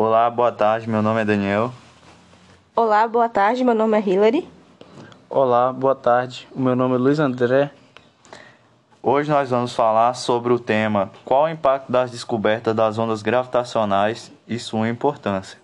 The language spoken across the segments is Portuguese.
Olá, boa tarde. Meu nome é Daniel. Olá, boa tarde. Meu nome é Hilary. Olá, boa tarde. O meu nome é Luiz André. Hoje nós vamos falar sobre o tema Qual o impacto das descobertas das ondas gravitacionais e sua importância.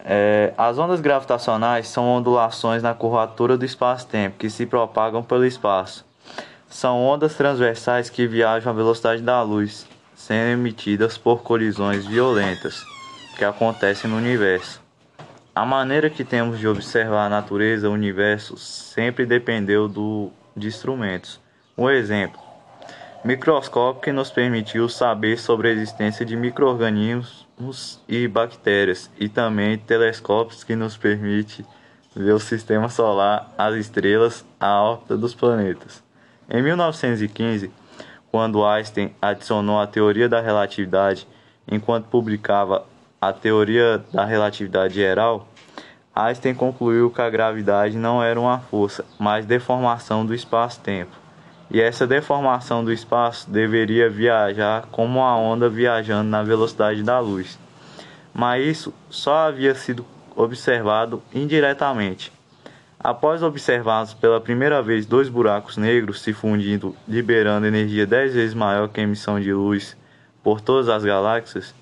É, as ondas gravitacionais são ondulações na curvatura do espaço-tempo que se propagam pelo espaço. São ondas transversais que viajam à velocidade da luz, sendo emitidas por colisões violentas que acontecem no universo. A maneira que temos de observar a natureza, o universo, sempre dependeu do, de instrumentos. Um exemplo: microscópio que nos permitiu saber sobre a existência de microorganismos e bactérias, e também telescópios que nos permite ver o sistema solar, as estrelas, a órbita dos planetas. Em 1915, quando Einstein adicionou a teoria da relatividade enquanto publicava a teoria da relatividade geral, Einstein concluiu que a gravidade não era uma força, mas deformação do espaço-tempo. E essa deformação do espaço deveria viajar como uma onda viajando na velocidade da luz. Mas isso só havia sido observado indiretamente. Após observarmos pela primeira vez dois buracos negros se fundindo, liberando energia 10 vezes maior que a emissão de luz por todas as galáxias,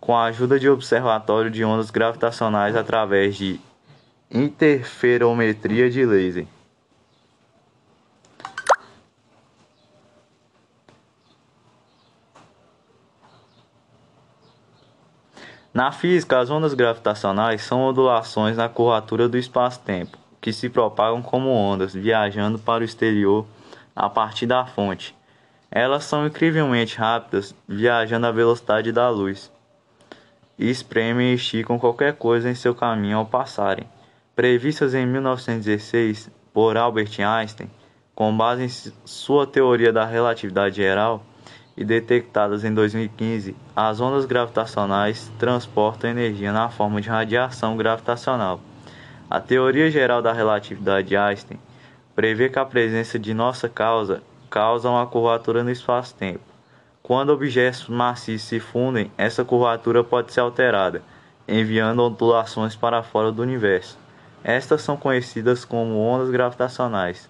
com a ajuda de observatório de ondas gravitacionais através de interferometria de laser. Na física, as ondas gravitacionais são ondulações na curvatura do espaço-tempo, que se propagam como ondas, viajando para o exterior a partir da fonte. Elas são incrivelmente rápidas, viajando à velocidade da luz, e espremem e esticam qualquer coisa em seu caminho ao passarem. Previstas em 1916 por Albert Einstein, com base em sua teoria da relatividade geral, e detectadas em 2015, as ondas gravitacionais transportam energia na forma de radiação gravitacional. A teoria geral da relatividade de Einstein prevê que a presença de nossa causa causa uma curvatura no espaço-tempo. Quando objetos maciços se fundem, essa curvatura pode ser alterada, enviando ondulações para fora do universo. Estas são conhecidas como ondas gravitacionais.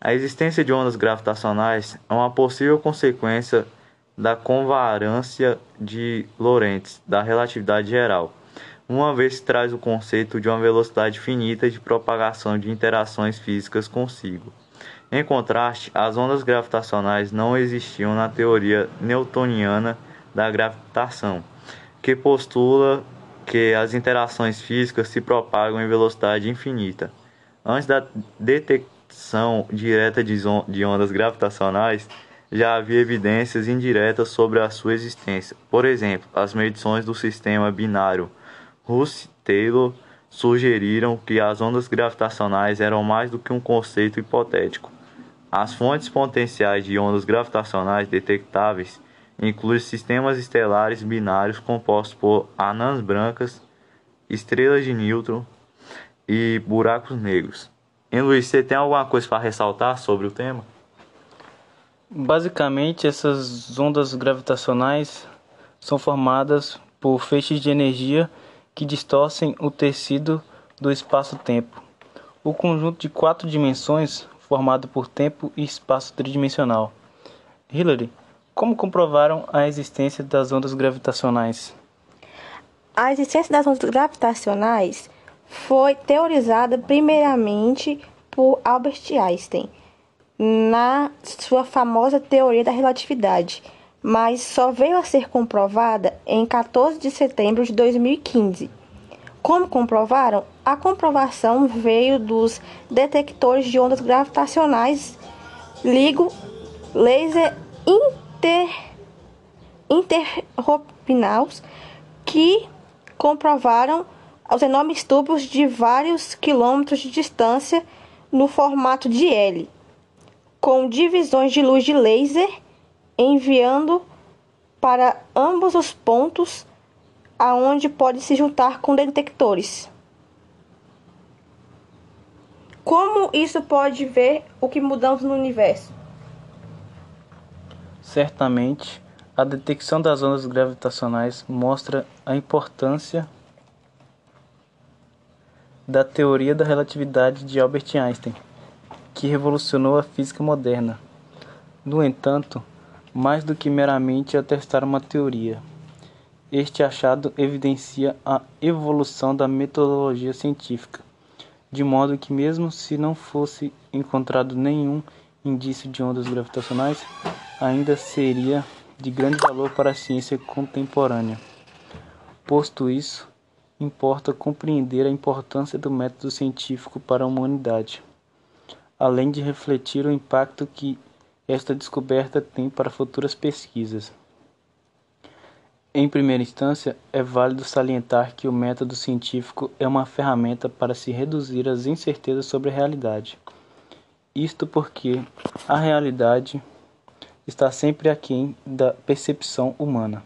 A existência de ondas gravitacionais é uma possível consequência da convarância de Lorentz da relatividade geral, uma vez que traz o conceito de uma velocidade finita de propagação de interações físicas consigo. Em contraste, as ondas gravitacionais não existiam na teoria newtoniana da gravitação, que postula que as interações físicas se propagam em velocidade infinita. Antes da detecção direta de ondas gravitacionais, já havia evidências indiretas sobre a sua existência. Por exemplo, as medições do sistema binário Russell-Taylor sugeriram que as ondas gravitacionais eram mais do que um conceito hipotético. As fontes potenciais de ondas gravitacionais detectáveis incluem sistemas estelares binários compostos por anãs brancas, estrelas de nêutron e buracos negros. Hein, Luiz, você tem alguma coisa para ressaltar sobre o tema? Basicamente, essas ondas gravitacionais são formadas por feixes de energia que distorcem o tecido do espaço-tempo. O conjunto de quatro dimensões formado por tempo e espaço tridimensional. Hillary, como comprovaram a existência das ondas gravitacionais? A existência das ondas gravitacionais foi teorizada primeiramente por Albert Einstein na sua famosa teoria da relatividade, mas só veio a ser comprovada em 14 de setembro de 2015. Como comprovaram? A comprovação veio dos detectores de ondas gravitacionais LIGO laser inter, interropinaus que comprovaram aos enormes tubos de vários quilômetros de distância no formato de L, com divisões de luz de laser enviando para ambos os pontos aonde pode se juntar com detectores. Como isso pode ver o que mudamos no universo? Certamente, A detecção das ondas gravitacionais mostra a importância da teoria da relatividade de Albert Einstein, que revolucionou a física moderna. No entanto, mais do que meramente atestar uma teoria, este achado evidencia a evolução da metodologia científica, de modo que, mesmo se não fosse encontrado nenhum indício de ondas gravitacionais, ainda seria de grande valor para a ciência contemporânea. Posto isso, importa compreender a importância do método científico para a humanidade, além de refletir o impacto que esta descoberta tem para futuras pesquisas. Em primeira instância, é válido salientar que o método científico é uma ferramenta para se reduzir as incertezas sobre a realidade. Isto porque a realidade está sempre aquém da percepção humana,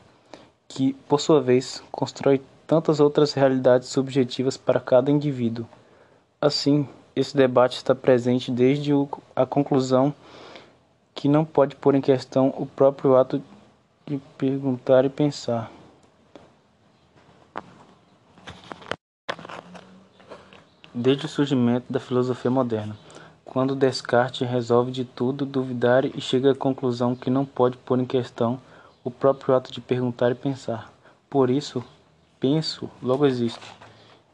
que, por sua vez, constrói tantas outras realidades subjetivas para cada indivíduo. Assim, esse debate está presente desde a conclusão que não pode pôr em questão o próprio ato de perguntar e pensar. Desde o surgimento da filosofia moderna, quando Descartes resolve de tudo duvidar e chega à conclusão que não pode pôr em questão o próprio ato de perguntar e pensar. Por isso, penso, logo existo.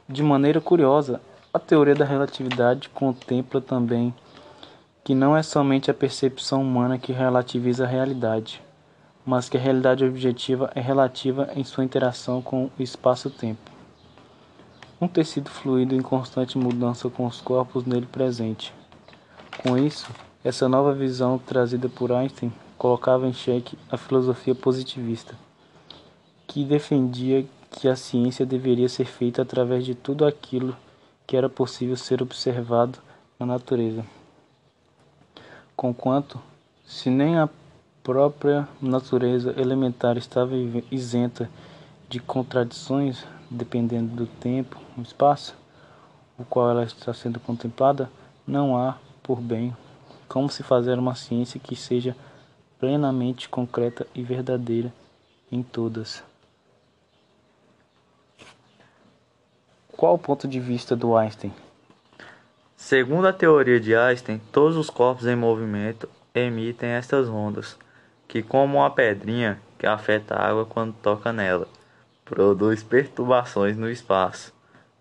De maneira curiosa, a teoria da relatividade contempla também que não é somente a percepção humana que relativiza a realidade, mas que a realidade objetiva é relativa em sua interação com o espaço-tempo. Um tecido fluido em constante mudança com os corpos nele presente. Com isso, essa nova visão trazida por Einstein colocava em xeque a filosofia positivista, que defendia que a ciência deveria ser feita através de tudo aquilo que era possível ser observado na natureza. Conquanto, se nem a própria natureza elementar estava isenta de contradições, dependendo do tempo, o espaço, o qual ela está sendo contemplada, não há, por bem, como se fazer uma ciência que seja plenamente concreta e verdadeira em todas. Qual o ponto de vista do Einstein? Segundo a teoria de Einstein, todos os corpos em movimento emitem estas ondas, que, como uma pedrinha que afeta a água quando toca nela, produz perturbações no espaço.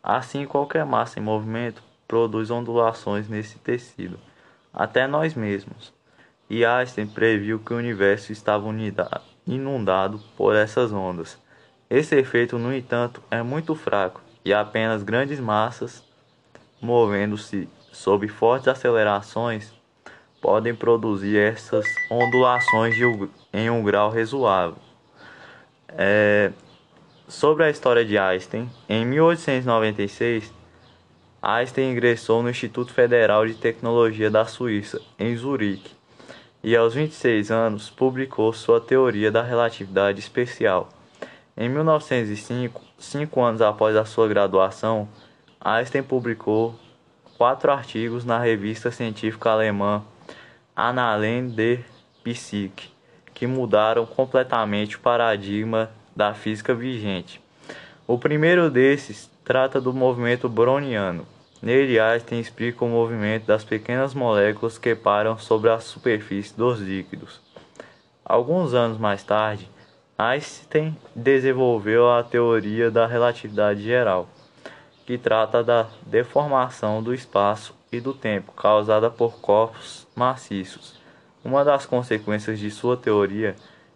Assim, qualquer massa em movimento produz ondulações nesse tecido, até nós mesmos. E Einstein previu que o universo estava inundado por essas ondas. Esse efeito, no entanto, é muito fraco e apenas grandes massas movendo-se sob fortes acelerações podem produzir essas ondulações em um grau razoável. É, sobre a história de Einstein, em 1896, Einstein ingressou no Instituto Federal de Tecnologia da Suíça, em Zurique, e aos 26 anos publicou sua teoria da relatividade especial. Em 1905, cinco anos após a sua graduação, Einstein publicou quatro artigos na revista científica alemã Annalen der Physik, que mudaram completamente o paradigma da física vigente. O primeiro desses trata do movimento browniano. Nele, Einstein explica o movimento das pequenas moléculas que param sobre a superfície dos líquidos. Alguns anos mais tarde, Einstein desenvolveu a teoria da relatividade geral, que trata da deformação do espaço e do tempo causada por corpos maciços. Uma das consequências de sua teoria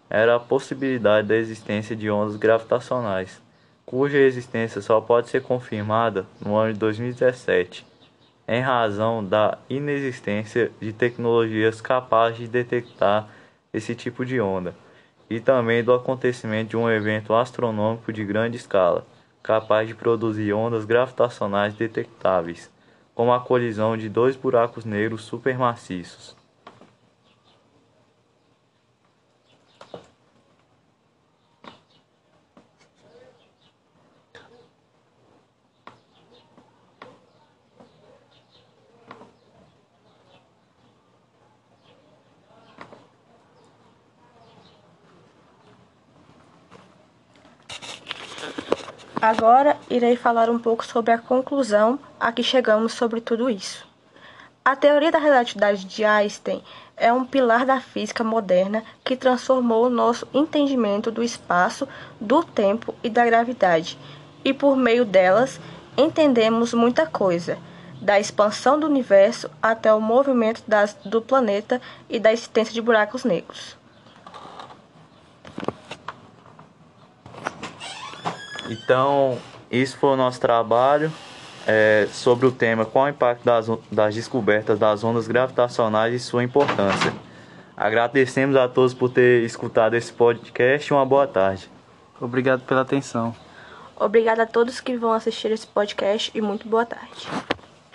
era a possibilidade da existência de ondas gravitacionais, cuja existência só pode ser confirmada no ano de 2017, em razão da inexistência de tecnologias capazes de detectar esse tipo de onda e também do acontecimento de um evento astronômico de grande escala, capaz de produzir ondas gravitacionais detectáveis, como a colisão de dois buracos negros supermaciços. Agora irei falar um pouco sobre a conclusão a que chegamos sobre tudo isso. A teoria da relatividade de Einstein é um pilar da física moderna que transformou o nosso entendimento do espaço, do tempo e da gravidade, e por meio delas entendemos muita coisa, da expansão do universo até o movimento das, do planeta e da existência de buracos negros. Então, isso foi o nosso trabalho é, sobre o tema qual o impacto das, das descobertas das ondas gravitacionais e sua importância. Agradecemos a todos por ter escutado esse podcast e uma boa tarde. Obrigado pela atenção. Obrigada a todos que vão assistir esse podcast e muito boa tarde.